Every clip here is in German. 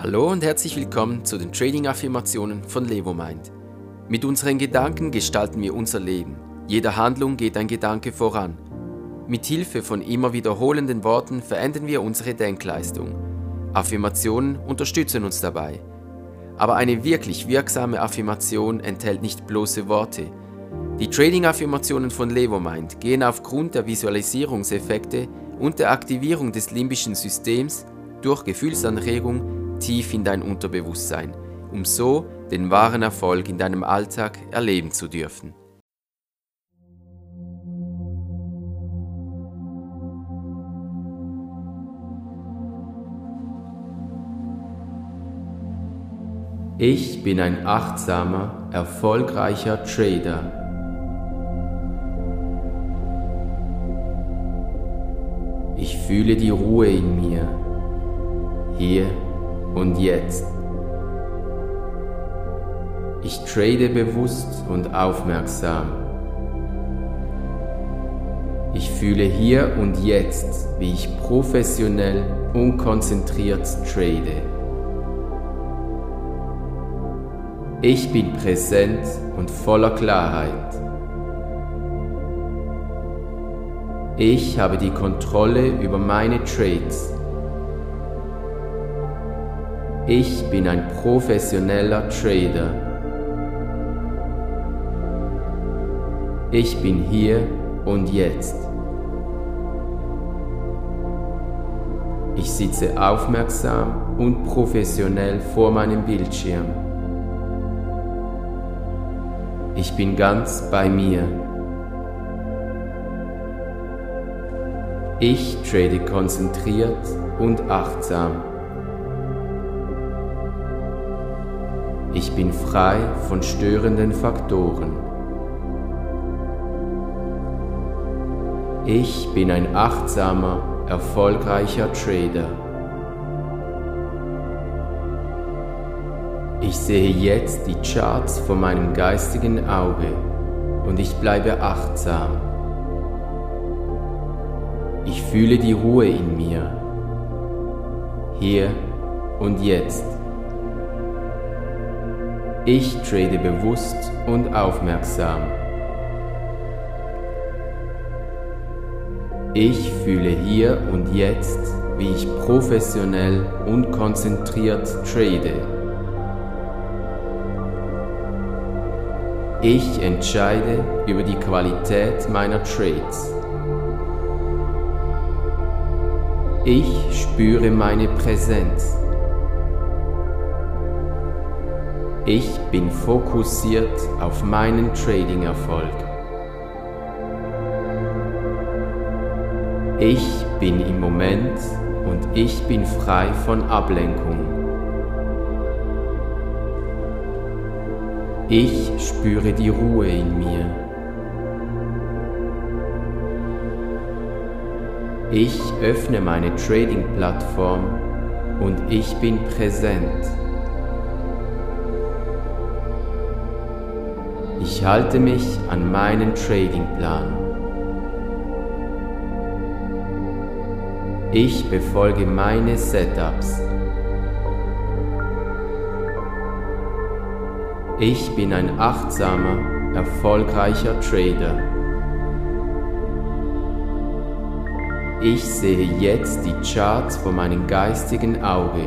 Hallo und herzlich willkommen zu den Trading-Affirmationen von LevoMind. Mit unseren Gedanken gestalten wir unser Leben. Jeder Handlung geht ein Gedanke voran. Mit Hilfe von immer wiederholenden Worten verändern wir unsere Denkleistung. Affirmationen unterstützen uns dabei. Aber eine wirklich wirksame Affirmation enthält nicht bloße Worte. Die Trading-Affirmationen von LevoMind gehen aufgrund der Visualisierungseffekte und der Aktivierung des limbischen Systems durch Gefühlsanregung tief in dein Unterbewusstsein, um so den wahren Erfolg in deinem Alltag erleben zu dürfen. Ich bin ein achtsamer, erfolgreicher Trader. Ich fühle die Ruhe in mir, hier und jetzt. Ich trade bewusst und aufmerksam. Ich fühle hier und jetzt, wie ich professionell und konzentriert trade. Ich bin präsent und voller Klarheit. Ich habe die Kontrolle über meine Trades. Ich bin ein professioneller Trader. Ich bin hier und jetzt. Ich sitze aufmerksam und professionell vor meinem Bildschirm. Ich bin ganz bei mir. Ich trade konzentriert und achtsam. Ich bin frei von störenden Faktoren. Ich bin ein achtsamer, erfolgreicher Trader. Ich sehe jetzt die Charts vor meinem geistigen Auge und ich bleibe achtsam. Ich fühle die Ruhe in mir, hier und jetzt. Ich trade bewusst und aufmerksam. Ich fühle hier und jetzt, wie ich professionell und konzentriert trade. Ich entscheide über die Qualität meiner Trades. Ich spüre meine Präsenz. Ich bin fokussiert auf meinen Trading-Erfolg. Ich bin im Moment und ich bin frei von Ablenkung. Ich spüre die Ruhe in mir. Ich öffne meine Trading-Plattform und ich bin präsent. Ich halte mich an meinen Trading-Plan. Ich befolge meine Setups. Ich bin ein achtsamer, erfolgreicher Trader. Ich sehe jetzt die Charts vor meinem geistigen Auge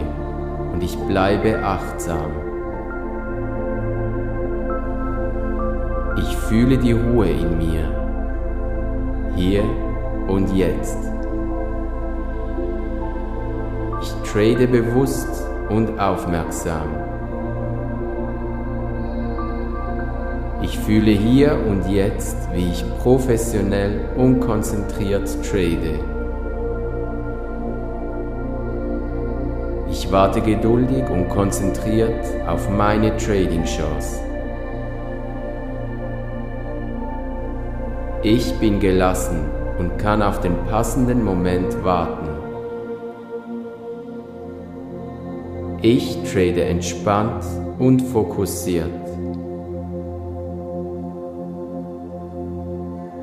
und ich bleibe achtsam. Fühle die Ruhe in mir, hier und jetzt. Ich trade bewusst und aufmerksam. Ich fühle hier und jetzt, wie ich professionell und konzentriert trade. Ich warte geduldig und konzentriert auf meine Trading-Chance. Ich bin gelassen und kann auf den passenden Moment warten. Ich trade entspannt und fokussiert.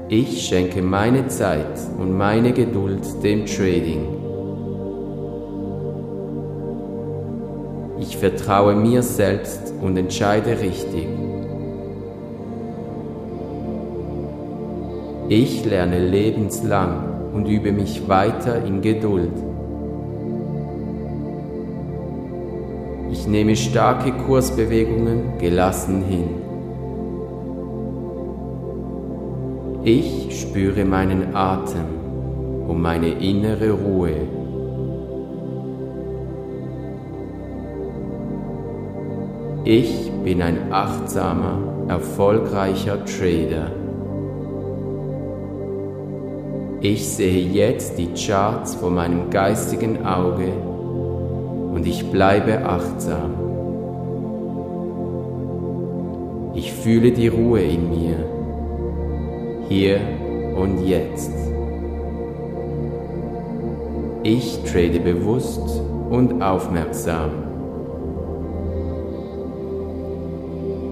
Ich schenke meine Zeit und meine Geduld dem Trading. Ich vertraue mir selbst und entscheide richtig. Ich lerne lebenslang und übe mich weiter in Geduld. Ich nehme starke Kursbewegungen gelassen hin. Ich spüre meinen Atem und meine innere Ruhe. Ich bin ein achtsamer, erfolgreicher Trader. Ich sehe jetzt die Charts vor meinem geistigen Auge und ich bleibe achtsam. Ich fühle die Ruhe in mir, hier und jetzt. Ich trade bewusst und aufmerksam.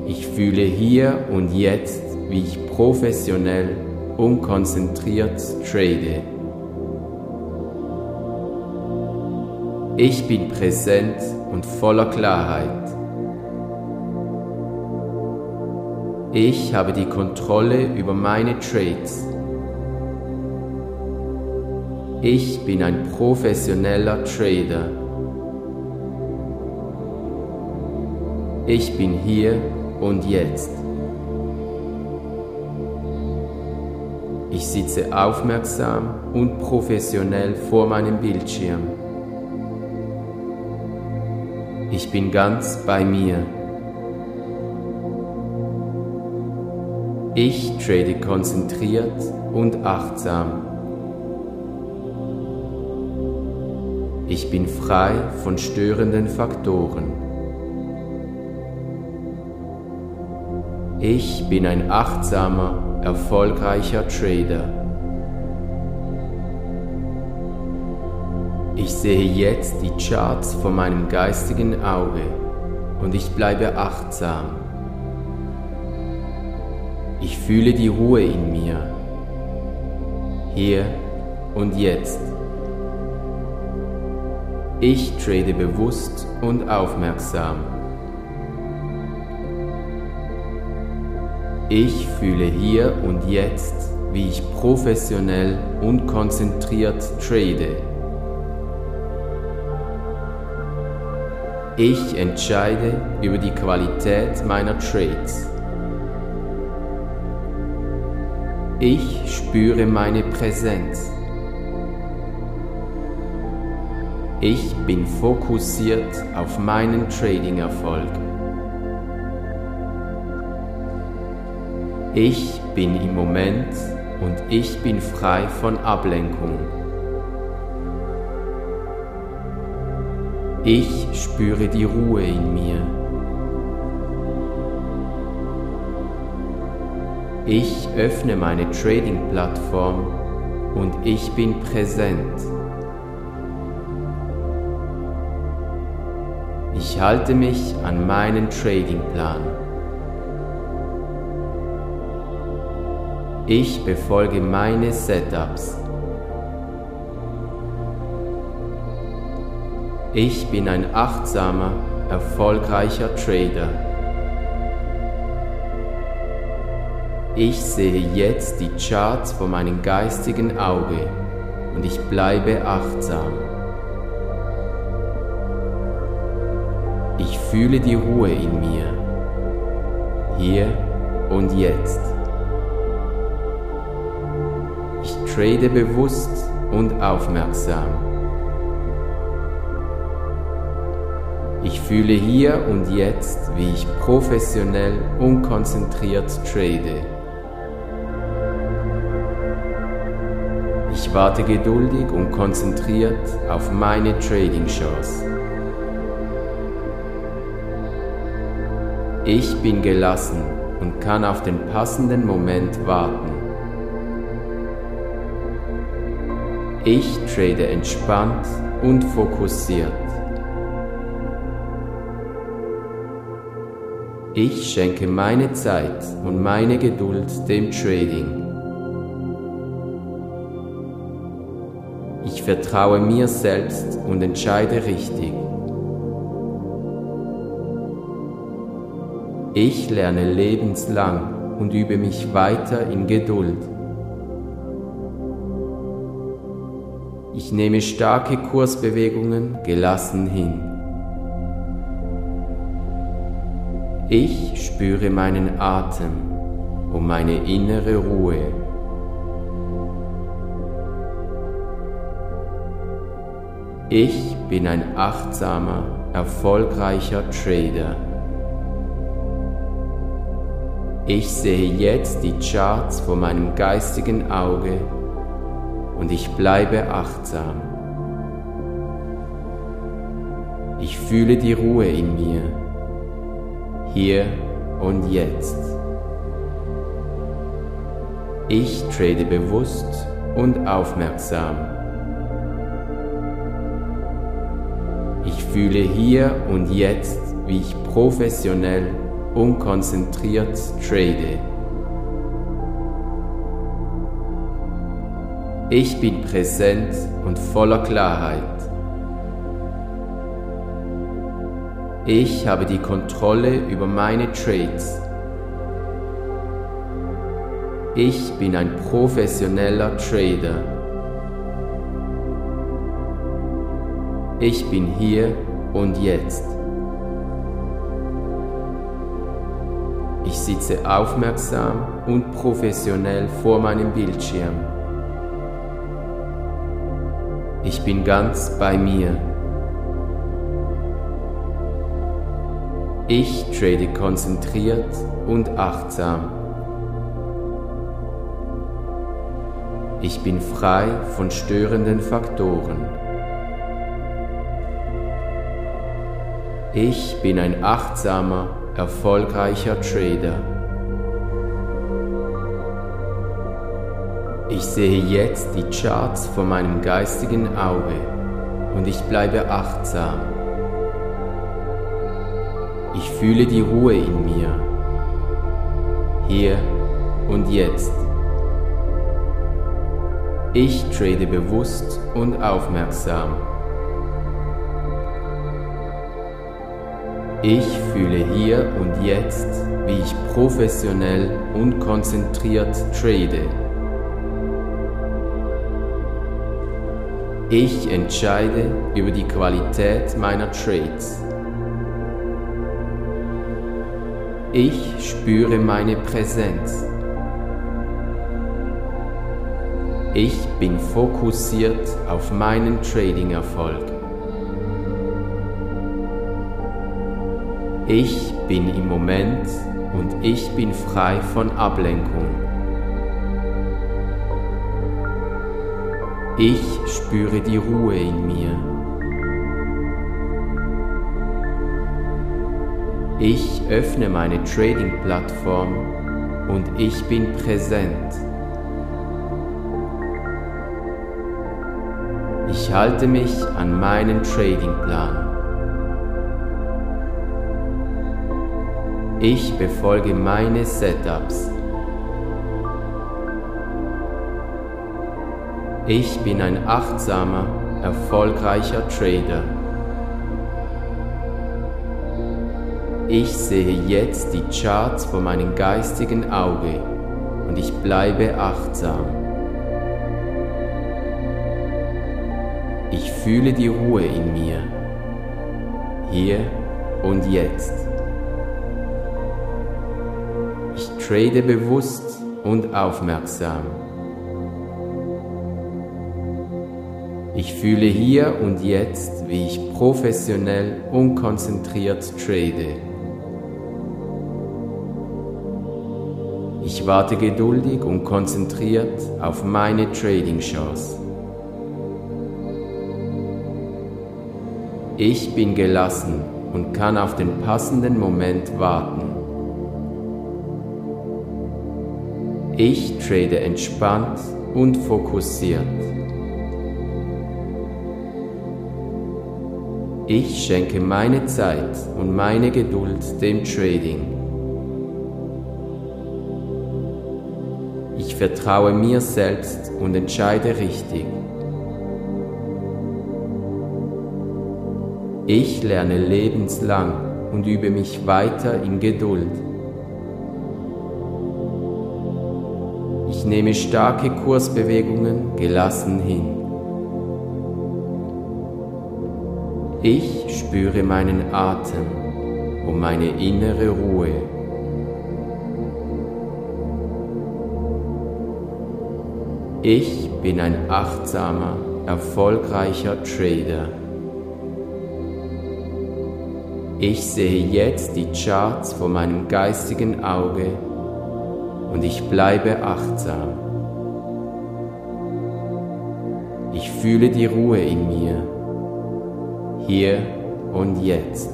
Ich fühle hier und jetzt, wie ich professionell und konzentriert trade. Ich bin präsent und voller Klarheit. Ich habe die Kontrolle über meine Trades. Ich bin ein professioneller Trader. Ich bin hier und jetzt. Sitze aufmerksam und professionell vor meinem Bildschirm. Ich bin ganz bei mir. Ich trade konzentriert und achtsam. Ich bin frei von störenden Faktoren. Ich bin ein achtsamer, erfolgreicher Trader. Ich sehe jetzt die Charts vor meinem geistigen Auge und ich bleibe achtsam. Ich fühle die Ruhe in mir, hier und jetzt. Ich trade bewusst und aufmerksam. Ich fühle hier und jetzt, wie ich professionell und konzentriert trade. Ich entscheide über die Qualität meiner Trades. Ich spüre meine Präsenz. Ich bin fokussiert auf meinen Trading-Erfolg. Ich bin im Moment und ich bin frei von Ablenkung. Ich spüre die Ruhe in mir. Ich öffne meine Trading-Plattform und ich bin präsent. Ich halte mich an meinen Trading-Plan. Ich befolge meine Setups. Ich bin ein achtsamer, erfolgreicher Trader. Ich sehe jetzt die Charts vor meinem geistigen Auge und ich bleibe achtsam. Ich fühle die Ruhe in mir, hier und jetzt. Trade bewusst und aufmerksam. Ich fühle hier und jetzt, wie ich professionell und konzentriert trade. Ich warte geduldig und konzentriert auf meine Trading-Chance. Ich bin gelassen und kann auf den passenden Moment warten. Ich trade entspannt und fokussiert. Ich schenke meine Zeit und meine Geduld dem Trading. Ich vertraue mir selbst und entscheide richtig. Ich lerne lebenslang und übe mich weiter in Geduld. Ich nehme starke Kursbewegungen gelassen hin. Ich spüre meinen Atem und meine innere Ruhe. Ich bin ein achtsamer, erfolgreicher Trader. Ich sehe jetzt die Charts vor meinem geistigen Auge und ich bleibe achtsam. Ich fühle die Ruhe in mir, hier und jetzt. Ich trade bewusst und aufmerksam. Ich fühle hier und jetzt, wie ich professionell und konzentriert trade. Ich bin präsent und voller Klarheit. Ich habe die Kontrolle über meine Trades. Ich bin ein professioneller Trader. Ich bin hier und jetzt. Ich sitze aufmerksam und professionell vor meinem Bildschirm. Ich bin ganz bei mir. Ich trade konzentriert und achtsam. Ich bin frei von störenden Faktoren. Ich bin ein achtsamer erfolgreicher Trader. Ich sehe jetzt die Charts vor meinem geistigen Auge und ich bleibe achtsam. Ich fühle die Ruhe in mir, hier und jetzt. Ich trade bewusst und aufmerksam. Ich fühle hier und jetzt, wie ich professionell und konzentriert trade. Ich entscheide über die Qualität meiner Trades. Ich spüre meine Präsenz. Ich bin fokussiert auf meinen Trading-Erfolg. Ich bin im Moment und ich bin frei von Ablenkung. Ich spüre die Ruhe in mir. Ich öffne meine Trading-Plattform und ich bin präsent. Ich halte mich an meinen Trading-Plan. Ich befolge meine Setups. Ich bin ein achtsamer, erfolgreicher Trader. Ich sehe jetzt die Charts vor meinem geistigen Auge und ich bleibe achtsam. Ich fühle die Ruhe in mir, hier und jetzt. Trade bewusst und aufmerksam. Ich fühle hier und jetzt, wie ich professionell und konzentriert trade. Ich warte geduldig und konzentriert auf meine Trading-Chance. Ich bin gelassen und kann auf den passenden Moment warten. Ich trade entspannt und fokussiert. Ich schenke meine Zeit und meine Geduld dem Trading. Ich vertraue mir selbst und entscheide richtig. Ich lerne lebenslang und übe mich weiter in Geduld. Ich nehme starke Kursbewegungen gelassen hin. Ich spüre meinen Atem und meine innere Ruhe. Ich bin ein achtsamer, erfolgreicher Trader. Ich sehe jetzt die Charts vor meinem geistigen Auge und ich bleibe achtsam. Ich fühle die Ruhe in mir, hier und jetzt.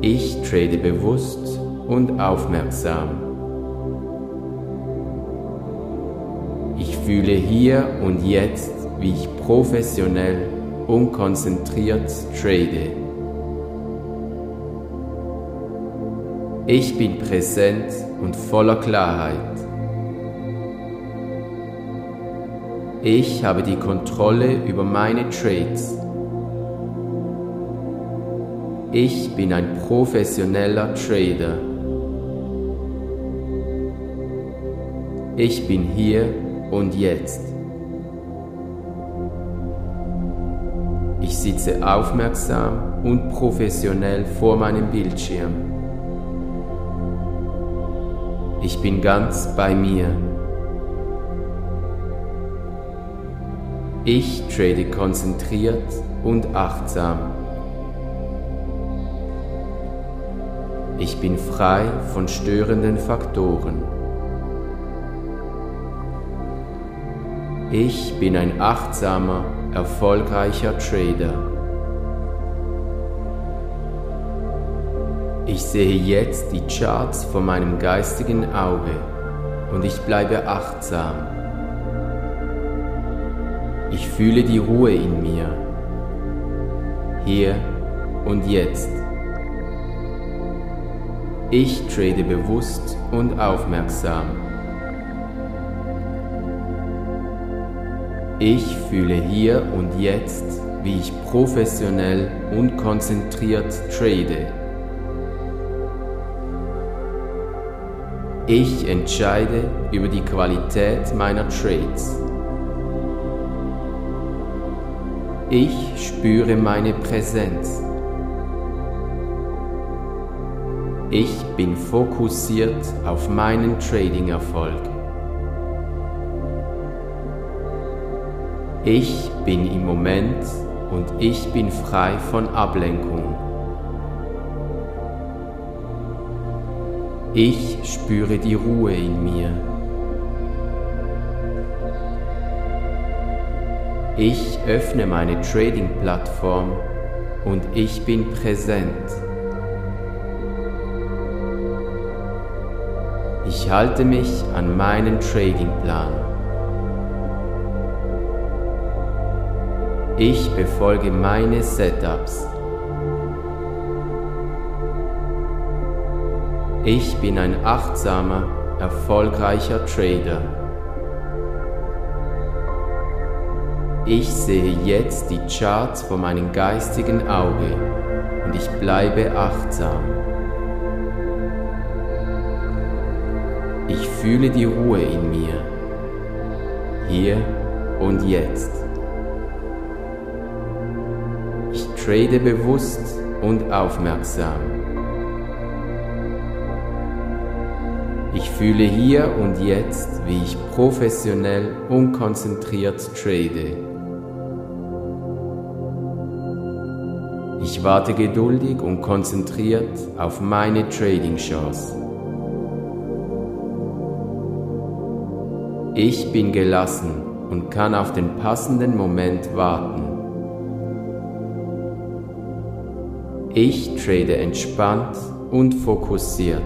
Ich trade bewusst und aufmerksam. Ich fühle hier und jetzt, wie ich professionell und konzentriert trade. Ich bin präsent und voller Klarheit. Ich habe die Kontrolle über meine Trades. Ich bin ein professioneller Trader. Ich bin hier und jetzt. Ich sitze aufmerksam und professionell vor meinem Bildschirm. Ich bin ganz bei mir. Ich trade konzentriert und achtsam. Ich bin frei von störenden Faktoren. Ich bin ein achtsamer erfolgreicher Trader. Ich sehe jetzt die Charts vor meinem geistigen Auge und ich bleibe achtsam. Ich fühle die Ruhe in mir, hier und jetzt. Ich trade bewusst und aufmerksam. Ich fühle hier und jetzt, wie ich professionell und konzentriert trade. Ich entscheide über die Qualität meiner Trades. Ich spüre meine Präsenz. Ich bin fokussiert auf meinen Trading-Erfolg. Ich bin im Moment und ich bin frei von Ablenkung. Ich spüre die Ruhe in mir. Ich öffne meine Trading-Plattform und ich bin präsent. Ich halte mich an meinen Trading-Plan. Ich befolge meine Setups. Ich bin ein achtsamer, erfolgreicher Trader. Ich sehe jetzt die Charts vor meinem geistigen Auge und ich bleibe achtsam. Ich fühle die Ruhe in mir, hier und jetzt. trade bewusst und aufmerksam. Ich fühle hier und jetzt, wie ich professionell und konzentriert trade. Warte geduldig und konzentriert auf meine Trading-Chance. Ich bin gelassen und kann auf den passenden Moment warten. Ich trade entspannt und fokussiert.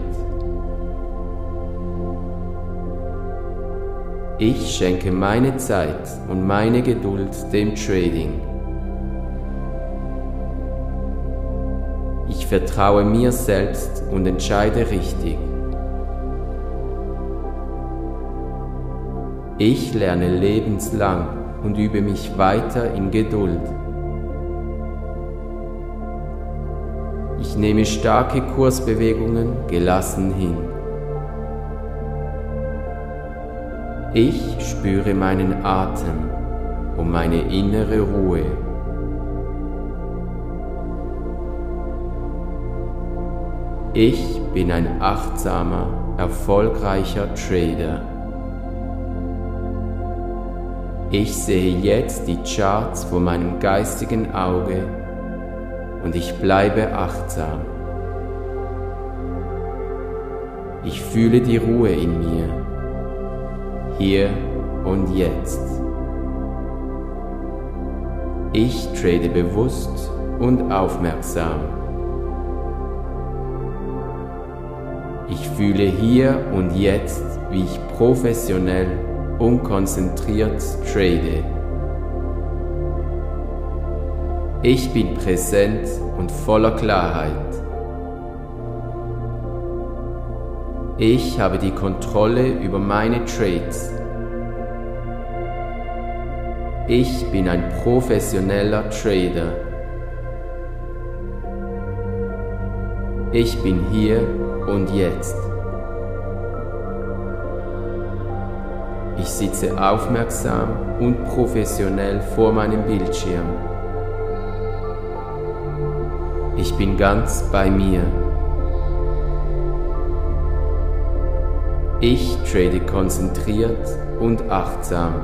Ich schenke meine Zeit und meine Geduld dem Trading. Vertraue mir selbst und entscheide richtig. Ich lerne lebenslang und übe mich weiter in Geduld. Ich nehme starke Kursbewegungen gelassen hin. Ich spüre meinen Atem und meine innere Ruhe. Ich bin ein achtsamer, erfolgreicher Trader. Ich sehe jetzt die Charts vor meinem geistigen Auge und ich bleibe achtsam. Ich fühle die Ruhe in mir, hier und jetzt. Ich trade bewusst und aufmerksam. Ich fühle hier und jetzt, wie ich professionell und konzentriert trade. Ich bin präsent und voller Klarheit. Ich habe die Kontrolle über meine Trades. Ich bin ein professioneller Trader. Ich bin hier und jetzt. Ich sitze aufmerksam und professionell vor meinem Bildschirm. Ich bin ganz bei mir. Ich trade konzentriert und achtsam.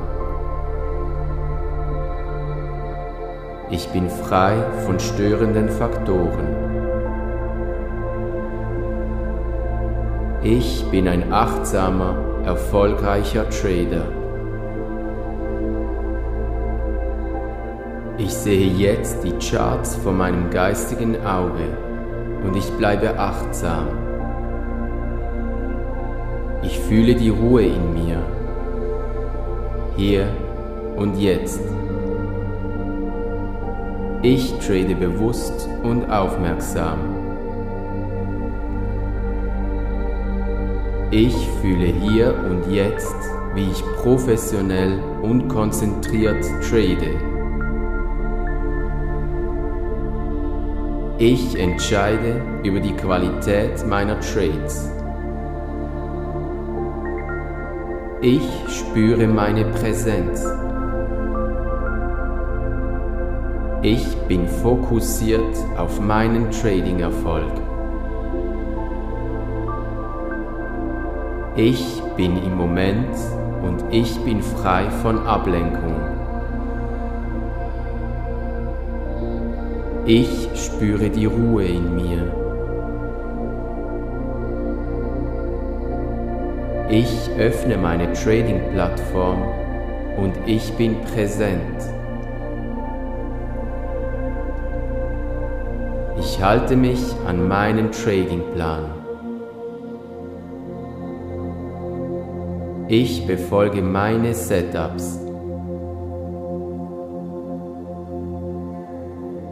Ich bin frei von störenden Faktoren. Ich bin ein achtsamer, erfolgreicher Trader. Ich sehe jetzt die Charts vor meinem geistigen Auge und ich bleibe achtsam. Ich fühle die Ruhe in mir, hier und jetzt. Ich trade bewusst und aufmerksam. Ich fühle hier und jetzt, wie ich professionell und konzentriert trade. Ich entscheide über die Qualität meiner Trades. Ich spüre meine Präsenz. Ich bin fokussiert auf meinen Trading-Erfolg. Ich bin im Moment und ich bin frei von Ablenkung. Ich spüre die Ruhe in mir. Ich öffne meine Trading-Plattform und ich bin präsent. Ich halte mich an meinen Tradingplan. Ich befolge meine Setups.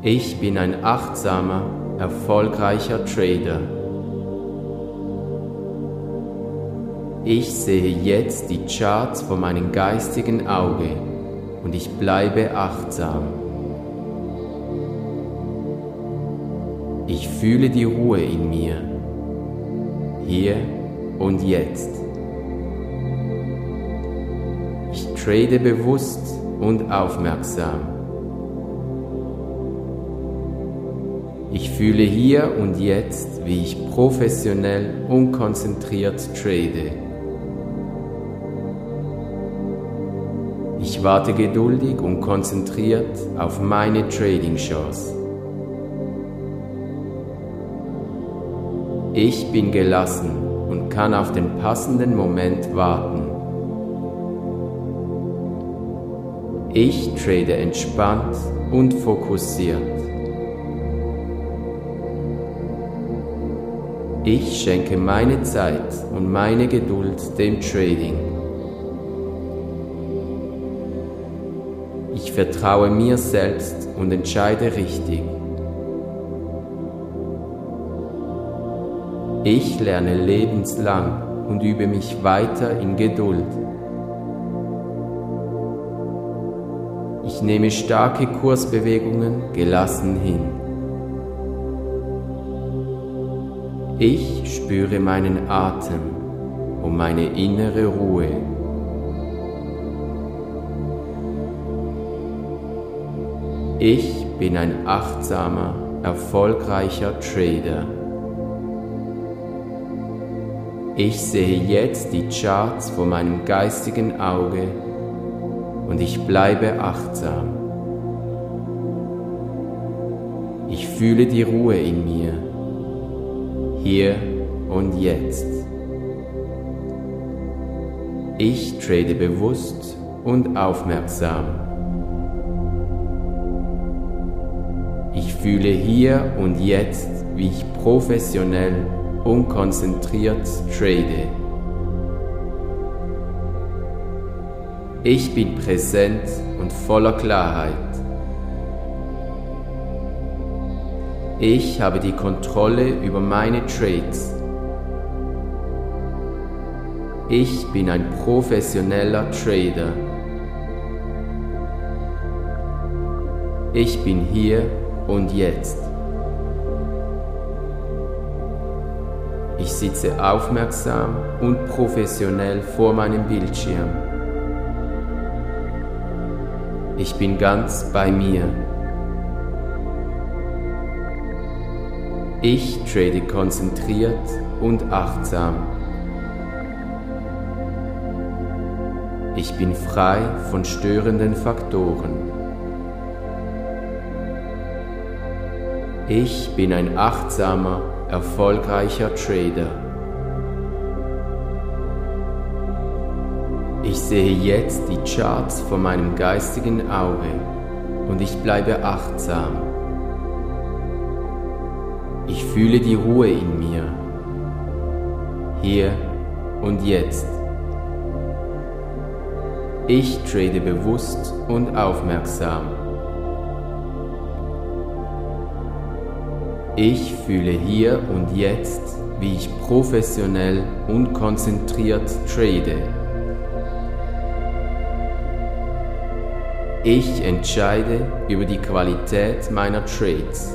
Ich bin ein achtsamer, erfolgreicher Trader. Ich sehe jetzt die Charts vor meinem geistigen Auge und ich bleibe achtsam. Ich fühle die Ruhe in mir, hier und jetzt. Trade bewusst und aufmerksam. Ich fühle hier und jetzt, wie ich professionell und konzentriert trade. Ich warte geduldig und konzentriert auf meine Trading-Chance. Ich bin gelassen und kann auf den passenden Moment warten. Ich trade entspannt und fokussiert. Ich schenke meine Zeit und meine Geduld dem Trading. Ich vertraue mir selbst und entscheide richtig. Ich lerne lebenslang und übe mich weiter in Geduld. Nehme starke Kursbewegungen gelassen hin. Ich spüre meinen Atem und meine innere Ruhe. Ich bin ein achtsamer, erfolgreicher Trader. Ich sehe jetzt die Charts vor meinem geistigen Auge und ich bleibe achtsam. Ich fühle die Ruhe in mir, hier und jetzt. Ich trade bewusst und aufmerksam. Ich fühle hier und jetzt, wie ich professionell und konzentriert trade. Ich bin präsent und voller Klarheit. Ich habe die Kontrolle über meine Trades. Ich bin ein professioneller Trader. Ich bin hier und jetzt. Ich sitze aufmerksam und professionell vor meinem Bildschirm. Ich bin ganz bei mir. Ich trade konzentriert und achtsam. Ich bin frei von störenden Faktoren. Ich bin ein achtsamer, erfolgreicher Trader. Ich sehe jetzt die Charts vor meinem geistigen Auge und ich bleibe achtsam. Ich fühle die Ruhe in mir, hier und jetzt. Ich trade bewusst und aufmerksam. Ich fühle hier und jetzt, wie ich professionell und konzentriert trade. Ich entscheide über die Qualität meiner Trades.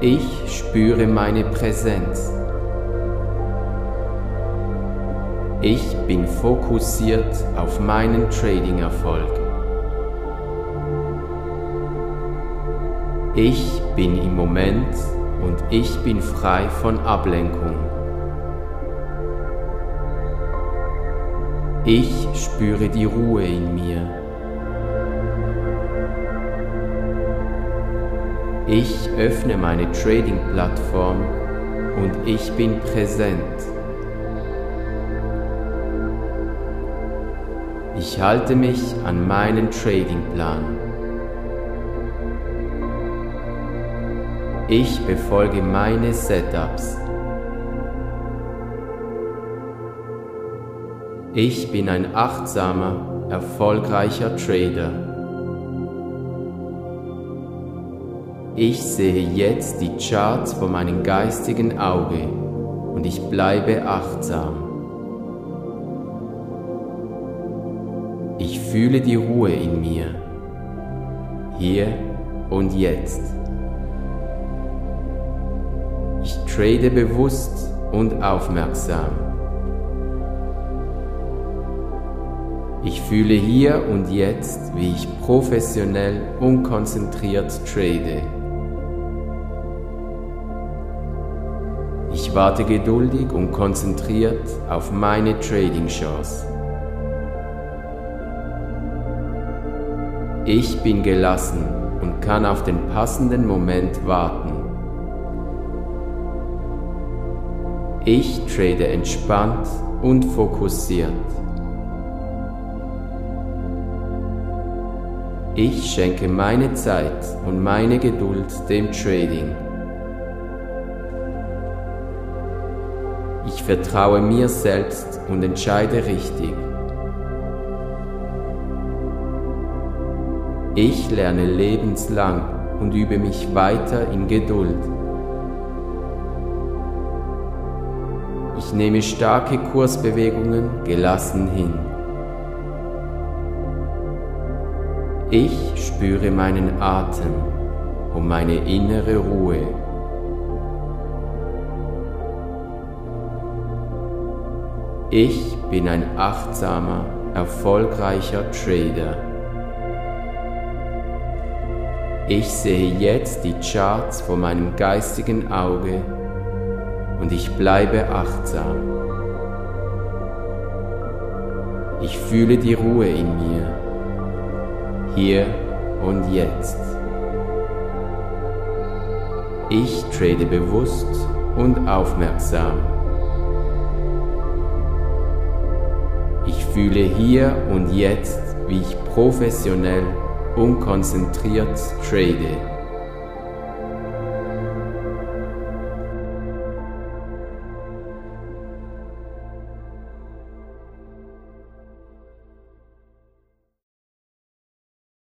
Ich spüre meine Präsenz. Ich bin fokussiert auf meinen Trading-Erfolg. Ich bin im Moment und ich bin frei von Ablenkung. Ich spüre die Ruhe in mir. Ich öffne meine Trading-Plattform und ich bin präsent. Ich halte mich an meinen Trading-Plan. Ich befolge meine Setups. Ich bin ein achtsamer, erfolgreicher Trader. Ich sehe jetzt die Charts vor meinem geistigen Auge und ich bleibe achtsam. Ich fühle die Ruhe in mir, hier und jetzt. Trade bewusst und aufmerksam. Ich fühle hier und jetzt, wie ich professionell und konzentriert trade. Ich warte geduldig und konzentriert auf meine Trading Chance. Ich bin gelassen und kann auf den passenden Moment warten. Ich trade entspannt und fokussiert. Ich schenke meine Zeit und meine Geduld dem Trading. Ich vertraue mir selbst und entscheide richtig. Ich lerne lebenslang und übe mich weiter in Geduld. Ich nehme starke Kursbewegungen gelassen hin. Ich spüre meinen Atem und meine innere Ruhe. Ich bin ein achtsamer, erfolgreicher Trader. Ich sehe jetzt die Charts vor meinem geistigen Auge und ich bleibe achtsam. Ich fühle die Ruhe in mir hier und jetzt. Ich trade bewusst und aufmerksam. Ich fühle hier und jetzt, wie ich professionell und konzentriert trade.